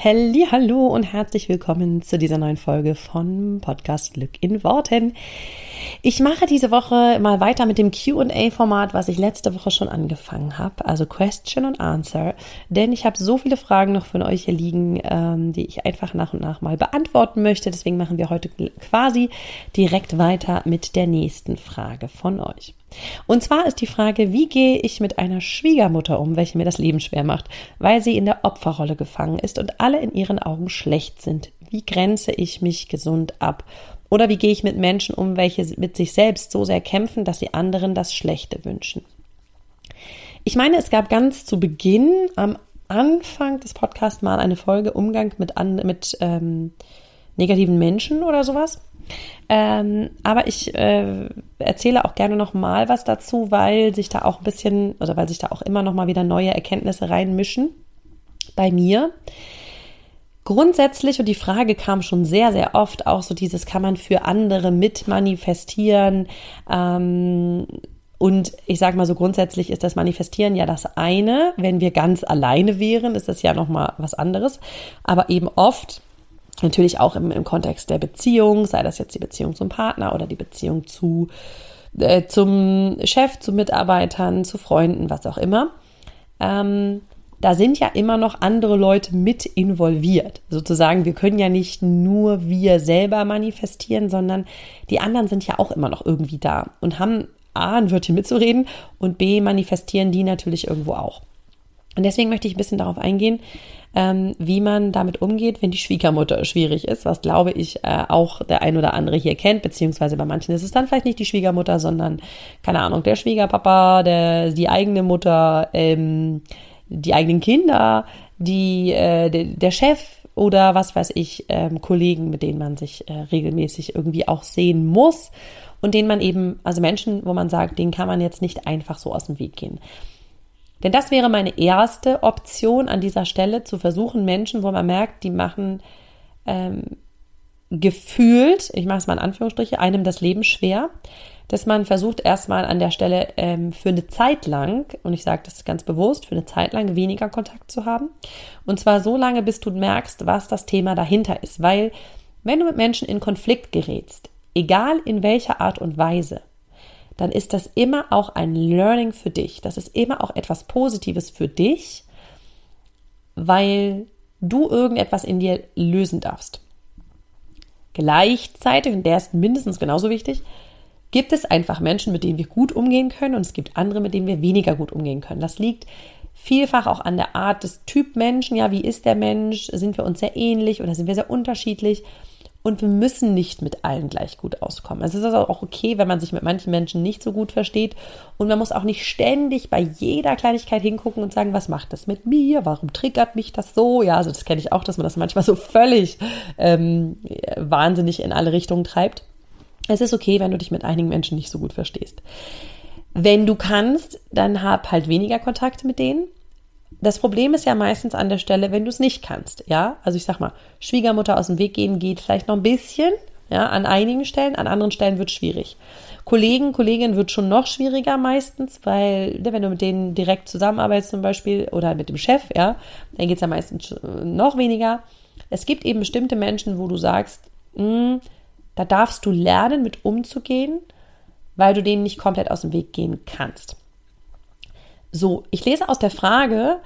Hallo und herzlich willkommen zu dieser neuen Folge von Podcast Glück in Worten. Ich mache diese Woche mal weiter mit dem QA-Format, was ich letzte Woche schon angefangen habe, also Question und Answer, denn ich habe so viele Fragen noch von euch hier liegen, ähm, die ich einfach nach und nach mal beantworten möchte. Deswegen machen wir heute quasi direkt weiter mit der nächsten Frage von euch. Und zwar ist die Frage, wie gehe ich mit einer Schwiegermutter um, welche mir das Leben schwer macht, weil sie in der Opferrolle gefangen ist und alle in ihren Augen schlecht sind. Wie grenze ich mich gesund ab? Oder wie gehe ich mit Menschen um, welche mit sich selbst so sehr kämpfen, dass sie anderen das Schlechte wünschen? Ich meine, es gab ganz zu Beginn am Anfang des Podcasts mal eine Folge Umgang mit, mit ähm, negativen Menschen oder sowas. Ähm, aber ich äh, erzähle auch gerne noch mal was dazu, weil sich da auch ein bisschen oder weil sich da auch immer noch mal wieder neue Erkenntnisse reinmischen bei mir. Grundsätzlich, und die Frage kam schon sehr, sehr oft, auch so dieses, kann man für andere mitmanifestieren? Ähm, und ich sage mal so grundsätzlich ist das Manifestieren ja das eine. Wenn wir ganz alleine wären, ist das ja nochmal was anderes. Aber eben oft Natürlich auch im, im Kontext der Beziehung, sei das jetzt die Beziehung zum Partner oder die Beziehung zu, äh, zum Chef, zu Mitarbeitern, zu Freunden, was auch immer. Ähm, da sind ja immer noch andere Leute mit involviert. Sozusagen, wir können ja nicht nur wir selber manifestieren, sondern die anderen sind ja auch immer noch irgendwie da und haben A, ein Wörtchen mitzureden und B, manifestieren die natürlich irgendwo auch. Und deswegen möchte ich ein bisschen darauf eingehen, ähm, wie man damit umgeht, wenn die Schwiegermutter schwierig ist, was glaube ich äh, auch der ein oder andere hier kennt, beziehungsweise bei manchen ist es dann vielleicht nicht die Schwiegermutter, sondern, keine Ahnung, der Schwiegerpapa, der, die eigene Mutter, ähm, die eigenen Kinder, die, äh, der, der Chef oder was weiß ich, ähm, Kollegen, mit denen man sich äh, regelmäßig irgendwie auch sehen muss und denen man eben, also Menschen, wo man sagt, denen kann man jetzt nicht einfach so aus dem Weg gehen. Denn das wäre meine erste Option an dieser Stelle, zu versuchen, Menschen, wo man merkt, die machen ähm, gefühlt, ich mache es mal in Anführungsstriche, einem das Leben schwer, dass man versucht erstmal an der Stelle ähm, für eine Zeit lang, und ich sage das ganz bewusst, für eine Zeit lang weniger Kontakt zu haben. Und zwar so lange, bis du merkst, was das Thema dahinter ist. Weil wenn du mit Menschen in Konflikt gerätst, egal in welcher Art und Weise, dann ist das immer auch ein Learning für dich. Das ist immer auch etwas Positives für dich, weil du irgendetwas in dir lösen darfst. Gleichzeitig, und der ist mindestens genauso wichtig, gibt es einfach Menschen, mit denen wir gut umgehen können und es gibt andere, mit denen wir weniger gut umgehen können. Das liegt vielfach auch an der Art des Typ Menschen. Ja, wie ist der Mensch? Sind wir uns sehr ähnlich oder sind wir sehr unterschiedlich? Und wir müssen nicht mit allen gleich gut auskommen. Es ist also auch okay, wenn man sich mit manchen Menschen nicht so gut versteht. Und man muss auch nicht ständig bei jeder Kleinigkeit hingucken und sagen, was macht das mit mir? Warum triggert mich das so? Ja, also das kenne ich auch, dass man das manchmal so völlig ähm, wahnsinnig in alle Richtungen treibt. Es ist okay, wenn du dich mit einigen Menschen nicht so gut verstehst. Wenn du kannst, dann hab halt weniger Kontakte mit denen das Problem ist ja meistens an der Stelle, wenn du es nicht kannst, ja. Also ich sag mal, Schwiegermutter aus dem Weg gehen geht vielleicht noch ein bisschen, ja, an einigen Stellen, an anderen Stellen wird schwierig. Kollegen, Kolleginnen wird schon noch schwieriger meistens, weil ne, wenn du mit denen direkt zusammenarbeitest zum Beispiel oder mit dem Chef, ja, dann geht es ja meistens noch weniger. Es gibt eben bestimmte Menschen, wo du sagst, mh, hm, da darfst du lernen, mit umzugehen, weil du denen nicht komplett aus dem Weg gehen kannst. So, ich lese aus der Frage,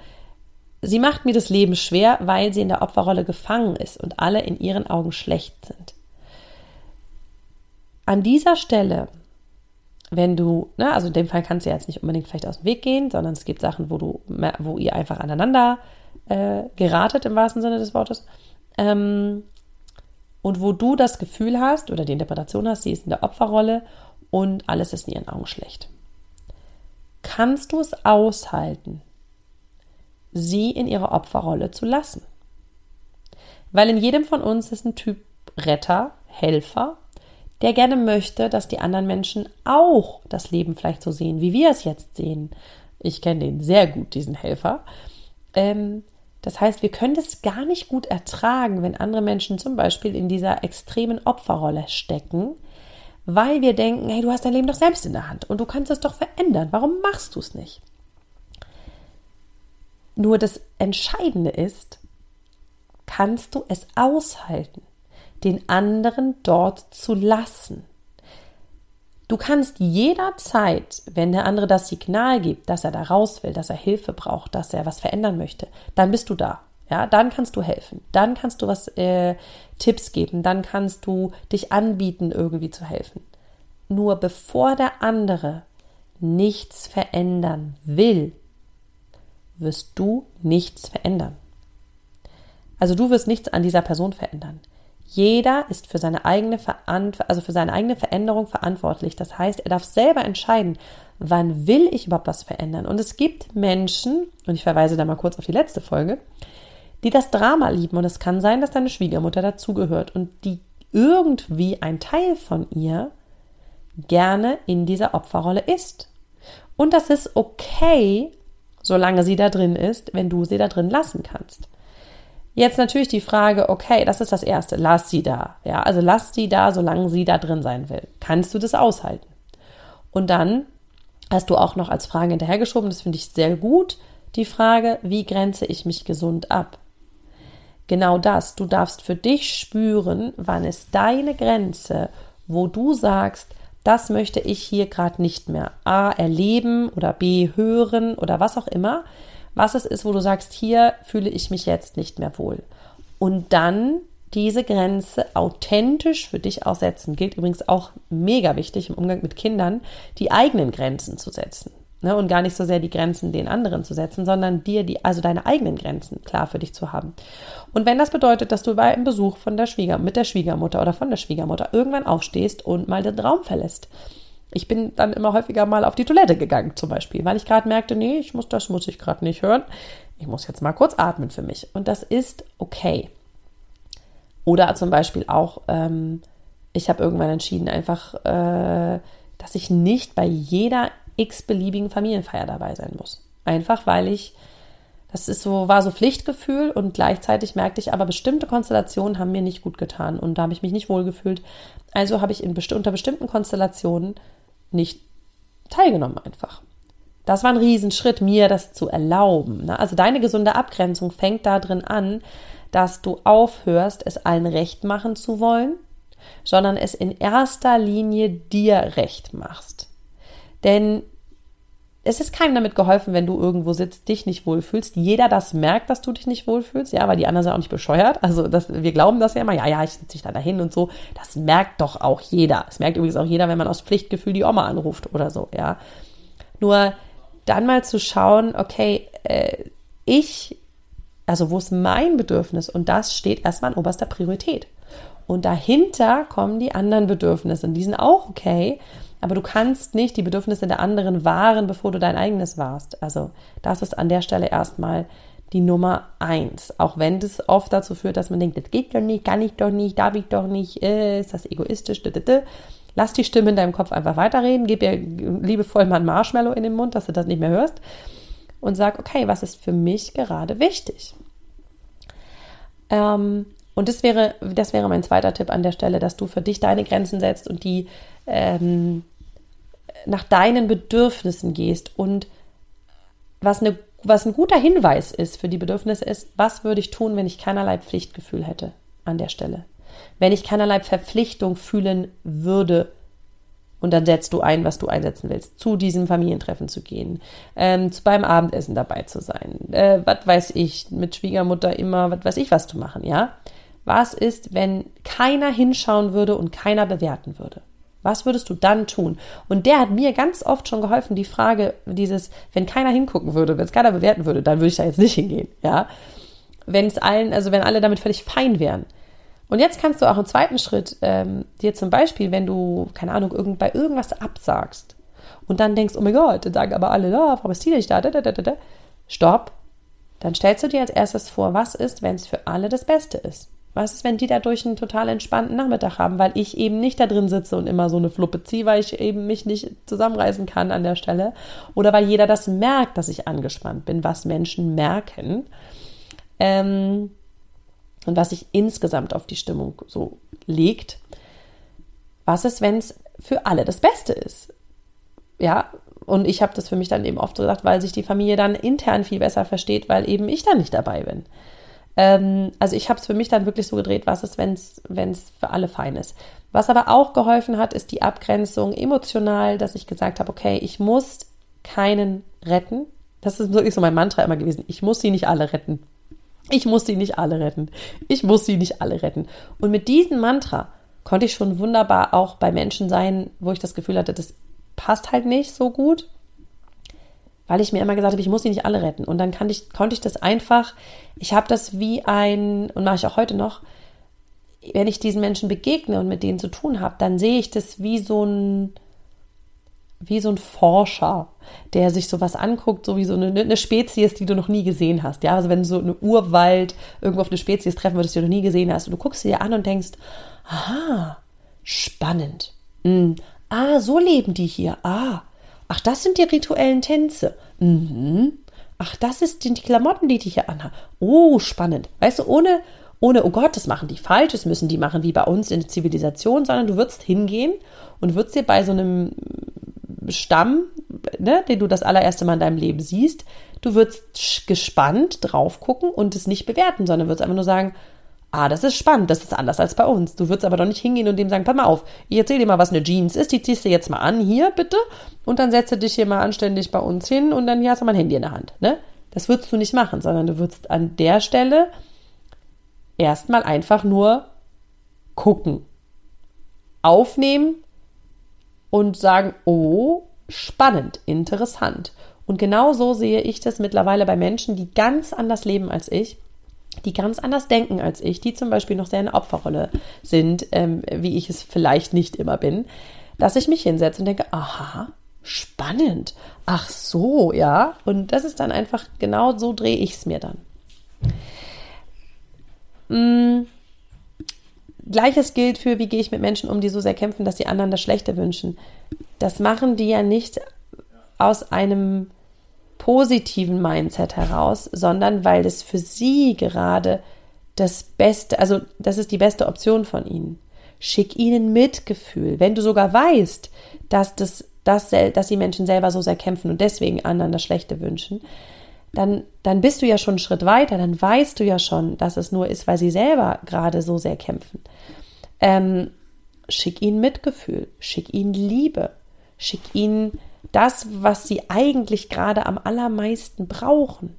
sie macht mir das Leben schwer, weil sie in der Opferrolle gefangen ist und alle in ihren Augen schlecht sind. An dieser Stelle, wenn du, ne, also in dem Fall kannst du jetzt nicht unbedingt vielleicht aus dem Weg gehen, sondern es gibt Sachen, wo du, wo ihr einfach aneinander äh, geratet im wahrsten Sinne des Wortes. Ähm, und wo du das Gefühl hast oder die Interpretation hast, sie ist in der Opferrolle und alles ist in ihren Augen schlecht kannst du es aushalten, sie in ihrer Opferrolle zu lassen? Weil in jedem von uns ist ein Typ Retter, Helfer, der gerne möchte, dass die anderen Menschen auch das Leben vielleicht so sehen, wie wir es jetzt sehen. Ich kenne den sehr gut, diesen Helfer. Ähm, das heißt, wir können es gar nicht gut ertragen, wenn andere Menschen zum Beispiel in dieser extremen Opferrolle stecken, weil wir denken, hey, du hast dein Leben doch selbst in der Hand und du kannst es doch verändern. Warum machst du es nicht? Nur das Entscheidende ist, kannst du es aushalten, den anderen dort zu lassen. Du kannst jederzeit, wenn der andere das Signal gibt, dass er da raus will, dass er Hilfe braucht, dass er was verändern möchte, dann bist du da. Ja, dann kannst du helfen. Dann kannst du was äh, Tipps geben. Dann kannst du dich anbieten, irgendwie zu helfen. Nur bevor der andere nichts verändern will, wirst du nichts verändern. Also du wirst nichts an dieser Person verändern. Jeder ist für seine eigene also für seine eigene Veränderung verantwortlich. Das heißt, er darf selber entscheiden, wann will ich überhaupt was verändern. Und es gibt Menschen, und ich verweise da mal kurz auf die letzte Folge, die das Drama lieben. Und es kann sein, dass deine Schwiegermutter dazugehört und die irgendwie ein Teil von ihr gerne in dieser Opferrolle ist. Und das ist okay, solange sie da drin ist, wenn du sie da drin lassen kannst. Jetzt natürlich die Frage, okay, das ist das Erste, lass sie da. Ja, also lass sie da, solange sie da drin sein will. Kannst du das aushalten? Und dann hast du auch noch als Frage hinterhergeschoben, das finde ich sehr gut, die Frage, wie grenze ich mich gesund ab? Genau das, du darfst für dich spüren, wann ist deine Grenze, wo du sagst, das möchte ich hier gerade nicht mehr A erleben oder B hören oder was auch immer was es ist, wo du sagst, hier fühle ich mich jetzt nicht mehr wohl. Und dann diese Grenze authentisch für dich aussetzen. Gilt übrigens auch mega wichtig im Umgang mit Kindern, die eigenen Grenzen zu setzen. Ne? Und gar nicht so sehr die Grenzen den anderen zu setzen, sondern dir die, also deine eigenen Grenzen klar für dich zu haben. Und wenn das bedeutet, dass du bei einem Besuch von der Schwieger, mit der Schwiegermutter oder von der Schwiegermutter irgendwann aufstehst und mal den Raum verlässt, ich bin dann immer häufiger mal auf die Toilette gegangen, zum Beispiel, weil ich gerade merkte, nee, ich muss, das muss ich gerade nicht hören. Ich muss jetzt mal kurz atmen für mich. Und das ist okay. Oder zum Beispiel auch, ähm, ich habe irgendwann entschieden, einfach, äh, dass ich nicht bei jeder x-beliebigen Familienfeier dabei sein muss. Einfach weil ich, das ist so, war so Pflichtgefühl und gleichzeitig merkte ich aber, bestimmte Konstellationen haben mir nicht gut getan und da habe ich mich nicht wohlgefühlt. Also habe ich in, unter bestimmten Konstellationen nicht teilgenommen einfach. Das war ein Riesenschritt, mir das zu erlauben. Ne? Also deine gesunde Abgrenzung fängt da drin an, dass du aufhörst, es allen recht machen zu wollen, sondern es in erster Linie dir recht machst. Denn es ist keinem damit geholfen, wenn du irgendwo sitzt, dich nicht wohlfühlst. Jeder das merkt, dass du dich nicht wohlfühlst, ja, weil die anderen sind auch nicht bescheuert. Also das, wir glauben das ja immer, ja, ja, ich sitze dich da dahin und so. Das merkt doch auch jeder. Es merkt übrigens auch jeder, wenn man aus Pflichtgefühl die Oma anruft oder so, ja. Nur dann mal zu schauen, okay, äh, ich, also wo ist mein Bedürfnis? Und das steht erstmal an oberster Priorität. Und dahinter kommen die anderen Bedürfnisse. Und die sind auch okay. Aber du kannst nicht die Bedürfnisse der anderen wahren, bevor du dein eigenes warst. Also das ist an der Stelle erstmal die Nummer eins. Auch wenn das oft dazu führt, dass man denkt, das geht doch nicht, kann ich doch nicht, darf ich doch nicht, äh, ist das egoistisch. Lass die Stimme in deinem Kopf einfach weiterreden, gib ihr liebevoll mal ein Marshmallow in den Mund, dass du das nicht mehr hörst und sag, okay, was ist für mich gerade wichtig? Ähm, und das wäre, das wäre mein zweiter Tipp an der Stelle, dass du für dich deine Grenzen setzt und die ähm, nach deinen Bedürfnissen gehst und was, eine, was ein guter Hinweis ist für die Bedürfnisse ist, was würde ich tun, wenn ich keinerlei Pflichtgefühl hätte an der Stelle? Wenn ich keinerlei Verpflichtung fühlen würde, und dann setzt du ein, was du einsetzen willst, zu diesem Familientreffen zu gehen, ähm, beim Abendessen dabei zu sein, äh, was weiß ich, mit Schwiegermutter immer, was weiß ich, was zu machen, ja? Was ist, wenn keiner hinschauen würde und keiner bewerten würde? Was würdest du dann tun? Und der hat mir ganz oft schon geholfen, die Frage, dieses, wenn keiner hingucken würde, wenn es keiner bewerten würde, dann würde ich da jetzt nicht hingehen, ja. Wenn es allen, also wenn alle damit völlig fein wären. Und jetzt kannst du auch im zweiten Schritt ähm, dir zum Beispiel, wenn du, keine Ahnung, irgend, bei irgendwas absagst und dann denkst, oh mein Gott, dann sagen aber alle, da, warum ist die nicht da, da, da, da, da, stopp. Dann stellst du dir als erstes vor, was ist, wenn es für alle das Beste ist. Was ist, wenn die dadurch einen total entspannten Nachmittag haben, weil ich eben nicht da drin sitze und immer so eine Fluppe ziehe, weil ich eben mich nicht zusammenreißen kann an der Stelle. Oder weil jeder das merkt, dass ich angespannt bin, was Menschen merken. Ähm, und was sich insgesamt auf die Stimmung so legt. Was ist, wenn es für alle das Beste ist? Ja, und ich habe das für mich dann eben oft so gesagt, weil sich die Familie dann intern viel besser versteht, weil eben ich dann nicht dabei bin. Ähm, also ich habe es für mich dann wirklich so gedreht, was ist, wenn es für alle fein ist. Was aber auch geholfen hat, ist die Abgrenzung emotional, dass ich gesagt habe, okay, ich muss keinen retten. Das ist wirklich so mein Mantra immer gewesen. Ich muss sie nicht alle retten. Ich muss sie nicht alle retten. Ich muss sie nicht alle retten. Und mit diesem Mantra konnte ich schon wunderbar auch bei Menschen sein, wo ich das Gefühl hatte, das passt halt nicht so gut weil ich mir immer gesagt habe, ich muss sie nicht alle retten. Und dann ich, konnte ich das einfach, ich habe das wie ein, und mache ich auch heute noch, wenn ich diesen Menschen begegne und mit denen zu tun habe, dann sehe ich das wie so ein, wie so ein Forscher, der sich sowas anguckt, so wie so eine, eine Spezies, die du noch nie gesehen hast. Ja, also wenn du so eine Urwald irgendwo auf eine Spezies treffen würdest, die du noch nie gesehen hast, und du guckst sie dir an und denkst, aha, spannend. Mm, ah, so leben die hier. Ah, Ach, das sind die rituellen Tänze. Mhm. Ach, das ist die Klamotten, die die hier anhaben. Oh, spannend. Weißt du, ohne, ohne, oh Gott, das machen die falsch, das müssen die machen wie bei uns in der Zivilisation, sondern du würdest hingehen und würdest dir bei so einem Stamm, ne, den du das allererste Mal in deinem Leben siehst, du würdest gespannt drauf gucken und es nicht bewerten, sondern würdest einfach nur sagen, ah, das ist spannend, das ist anders als bei uns. Du würdest aber doch nicht hingehen und dem sagen, pass mal auf, ich erzähle dir mal, was eine Jeans ist, die ziehst du jetzt mal an, hier bitte, und dann setze dich hier mal anständig bei uns hin und dann hier hast du mal ein Handy in der Hand. Ne? Das würdest du nicht machen, sondern du würdest an der Stelle erstmal einfach nur gucken, aufnehmen und sagen, oh, spannend, interessant. Und genau so sehe ich das mittlerweile bei Menschen, die ganz anders leben als ich die ganz anders denken als ich, die zum Beispiel noch sehr in der Opferrolle sind, ähm, wie ich es vielleicht nicht immer bin, dass ich mich hinsetze und denke, aha, spannend, ach so, ja, und das ist dann einfach, genau so drehe ich es mir dann. Mhm. Gleiches gilt für, wie gehe ich mit Menschen um, die so sehr kämpfen, dass die anderen das Schlechte wünschen. Das machen die ja nicht aus einem positiven Mindset heraus, sondern weil das für sie gerade das Beste, also das ist die beste Option von ihnen. Schick ihnen Mitgefühl. Wenn du sogar weißt, dass, das, dass, dass die Menschen selber so sehr kämpfen und deswegen anderen das Schlechte wünschen, dann, dann bist du ja schon einen Schritt weiter, dann weißt du ja schon, dass es nur ist, weil sie selber gerade so sehr kämpfen. Ähm, schick ihnen Mitgefühl, schick ihnen Liebe, schick ihnen das, was sie eigentlich gerade am allermeisten brauchen.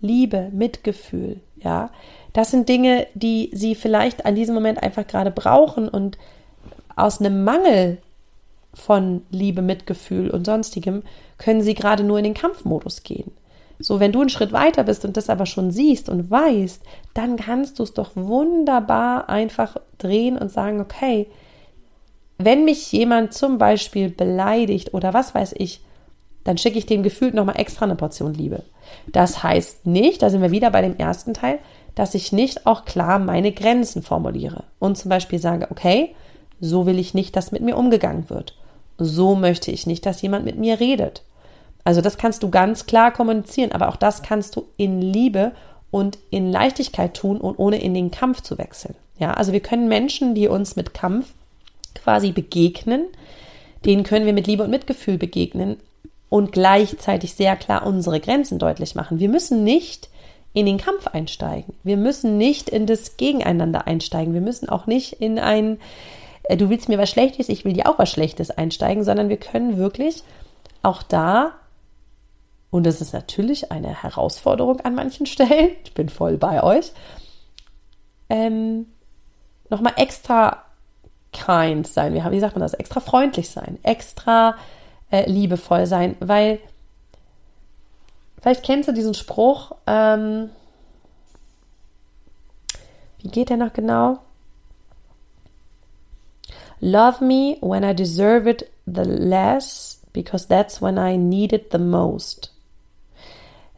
Liebe, Mitgefühl, ja. Das sind Dinge, die sie vielleicht an diesem Moment einfach gerade brauchen und aus einem Mangel von Liebe, Mitgefühl und sonstigem können sie gerade nur in den Kampfmodus gehen. So, wenn du einen Schritt weiter bist und das aber schon siehst und weißt, dann kannst du es doch wunderbar einfach drehen und sagen, okay, wenn mich jemand zum Beispiel beleidigt oder was weiß ich, dann schicke ich dem gefühlt nochmal extra eine Portion Liebe. Das heißt nicht, da sind wir wieder bei dem ersten Teil, dass ich nicht auch klar meine Grenzen formuliere und zum Beispiel sage, okay, so will ich nicht, dass mit mir umgegangen wird. So möchte ich nicht, dass jemand mit mir redet. Also das kannst du ganz klar kommunizieren, aber auch das kannst du in Liebe und in Leichtigkeit tun und ohne in den Kampf zu wechseln. Ja, also wir können Menschen, die uns mit Kampf quasi begegnen, denen können wir mit Liebe und Mitgefühl begegnen und gleichzeitig sehr klar unsere Grenzen deutlich machen. Wir müssen nicht in den Kampf einsteigen. Wir müssen nicht in das Gegeneinander einsteigen. Wir müssen auch nicht in ein, äh, du willst mir was Schlechtes, ich will dir auch was Schlechtes einsteigen, sondern wir können wirklich auch da, und das ist natürlich eine Herausforderung an manchen Stellen, ich bin voll bei euch, ähm, nochmal extra kind sein, wie, wie sagt man das, extra freundlich sein, extra äh, liebevoll sein, weil vielleicht kennst du diesen Spruch, ähm, wie geht der noch genau? Love me when I deserve it the less, because that's when I need it the most.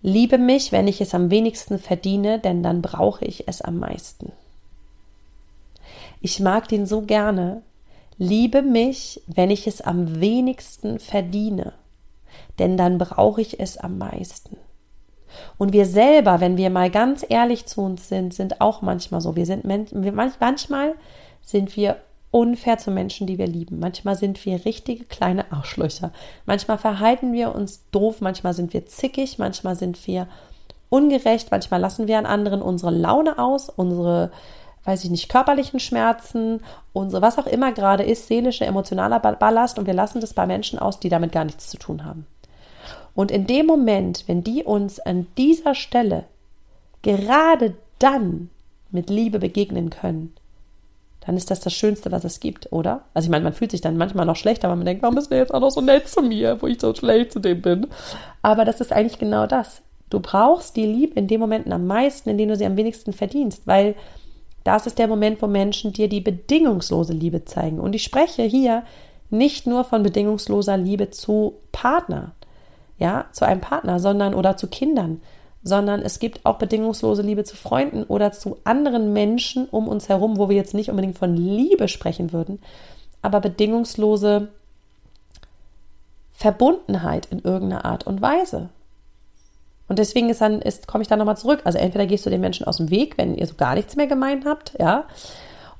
Liebe mich, wenn ich es am wenigsten verdiene, denn dann brauche ich es am meisten. Ich mag den so gerne. Liebe mich, wenn ich es am wenigsten verdiene, denn dann brauche ich es am meisten. Und wir selber, wenn wir mal ganz ehrlich zu uns sind, sind auch manchmal so. Wir sind manchmal sind wir unfair zu Menschen, die wir lieben. Manchmal sind wir richtige kleine Arschlöcher. Manchmal verhalten wir uns doof, manchmal sind wir zickig, manchmal sind wir ungerecht, manchmal lassen wir an anderen unsere Laune aus, unsere, weiß ich nicht, körperlichen Schmerzen, unsere, was auch immer gerade ist, seelische, emotionaler Ballast und wir lassen das bei Menschen aus, die damit gar nichts zu tun haben. Und in dem Moment, wenn die uns an dieser Stelle gerade dann mit Liebe begegnen können, dann ist das das Schönste, was es gibt, oder? Also ich meine, man fühlt sich dann manchmal noch schlechter, weil man denkt, warum ist der jetzt auch noch so nett zu mir, wo ich so schlecht zu dem bin? Aber das ist eigentlich genau das. Du brauchst die Liebe in den Momenten am meisten, in denen du sie am wenigsten verdienst, weil das ist der Moment, wo Menschen dir die bedingungslose Liebe zeigen. Und ich spreche hier nicht nur von bedingungsloser Liebe zu Partner, ja, zu einem Partner, sondern oder zu Kindern, sondern es gibt auch bedingungslose Liebe zu Freunden oder zu anderen Menschen um uns herum, wo wir jetzt nicht unbedingt von Liebe sprechen würden, aber bedingungslose Verbundenheit in irgendeiner Art und Weise. Und deswegen ist dann, ist, komme ich da nochmal zurück. Also entweder gehst du den Menschen aus dem Weg, wenn ihr so gar nichts mehr gemeint habt, ja.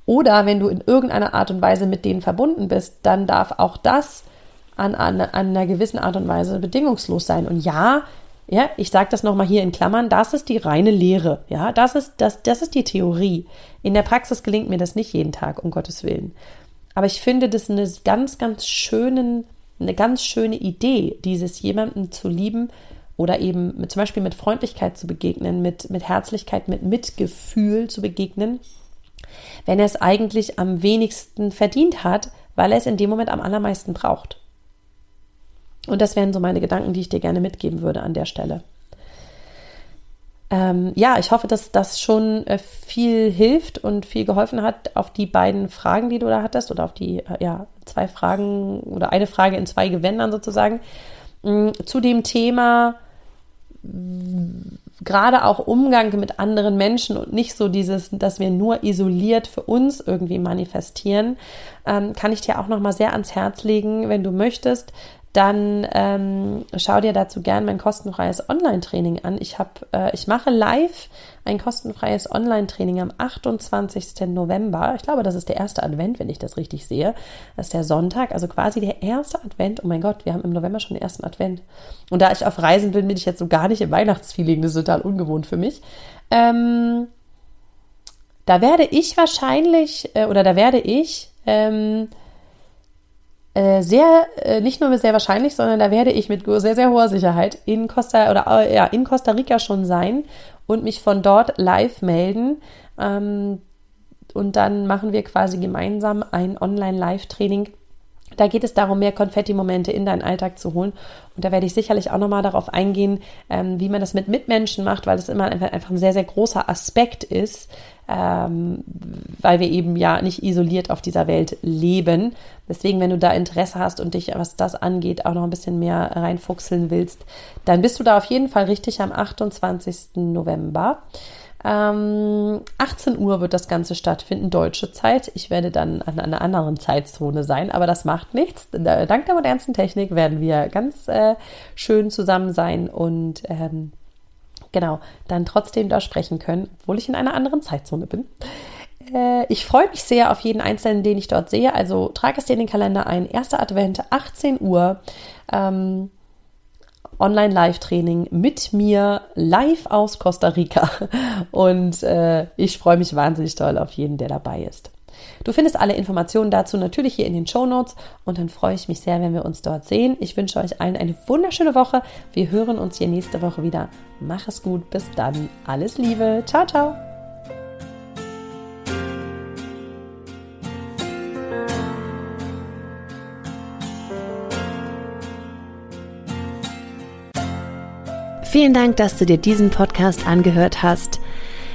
Oder wenn du in irgendeiner Art und Weise mit denen verbunden bist, dann darf auch das an, an, an einer gewissen Art und Weise bedingungslos sein. Und ja, ja, ich sage das nochmal hier in Klammern, das ist die reine Lehre. Ja, das ist, das, das ist die Theorie. In der Praxis gelingt mir das nicht jeden Tag, um Gottes Willen. Aber ich finde das eine ganz, ganz schönen, eine ganz schöne Idee, dieses jemanden zu lieben oder eben mit, zum Beispiel mit Freundlichkeit zu begegnen, mit, mit Herzlichkeit, mit Mitgefühl zu begegnen, wenn er es eigentlich am wenigsten verdient hat, weil er es in dem Moment am allermeisten braucht. Und das wären so meine Gedanken, die ich dir gerne mitgeben würde an der Stelle. Ähm, ja, ich hoffe, dass das schon äh, viel hilft und viel geholfen hat auf die beiden Fragen, die du da hattest, oder auf die äh, ja, zwei Fragen oder eine Frage in zwei Gewändern sozusagen. Ähm, zu dem Thema gerade auch Umgang mit anderen Menschen und nicht so dieses, dass wir nur isoliert für uns irgendwie manifestieren, ähm, kann ich dir auch noch mal sehr ans Herz legen, wenn du möchtest, dann ähm, schau dir dazu gern mein kostenfreies Online-Training an. Ich habe, äh, ich mache live ein kostenfreies Online-Training am 28. November. Ich glaube, das ist der erste Advent, wenn ich das richtig sehe. Das ist der Sonntag, also quasi der erste Advent. Oh mein Gott, wir haben im November schon den ersten Advent. Und da ich auf Reisen bin, bin ich jetzt so gar nicht im Weihnachtsfeeling. Das ist total ungewohnt für mich. Ähm, da werde ich wahrscheinlich, äh, oder da werde ich ähm, äh, sehr, äh, nicht nur sehr wahrscheinlich, sondern da werde ich mit sehr, sehr hoher Sicherheit in Costa oder äh, ja, in Costa Rica schon sein und mich von dort live melden. Ähm, und dann machen wir quasi gemeinsam ein Online-Live-Training. Da geht es darum, mehr Konfetti-Momente in deinen Alltag zu holen. Und da werde ich sicherlich auch nochmal darauf eingehen, ähm, wie man das mit Mitmenschen macht, weil das immer einfach ein sehr, sehr großer Aspekt ist, ähm, weil wir eben ja nicht isoliert auf dieser Welt leben. Deswegen, wenn du da Interesse hast und dich, was das angeht, auch noch ein bisschen mehr reinfuchseln willst, dann bist du da auf jeden Fall richtig am 28. November. Ähm, 18 Uhr wird das Ganze stattfinden, deutsche Zeit. Ich werde dann an einer anderen Zeitzone sein, aber das macht nichts. Dank der modernsten Technik werden wir ganz äh, schön zusammen sein und ähm, genau, dann trotzdem da sprechen können, obwohl ich in einer anderen Zeitzone bin. Äh, ich freue mich sehr auf jeden Einzelnen, den ich dort sehe. Also trage es dir in den Kalender ein. Erster Advent, 18 Uhr. Ähm, Online-Live-Training mit mir live aus Costa Rica. Und äh, ich freue mich wahnsinnig toll auf jeden, der dabei ist. Du findest alle Informationen dazu natürlich hier in den Show Notes und dann freue ich mich sehr, wenn wir uns dort sehen. Ich wünsche euch allen eine wunderschöne Woche. Wir hören uns hier nächste Woche wieder. Mach es gut, bis dann. Alles Liebe. Ciao, ciao. Vielen Dank, dass du dir diesen Podcast angehört hast.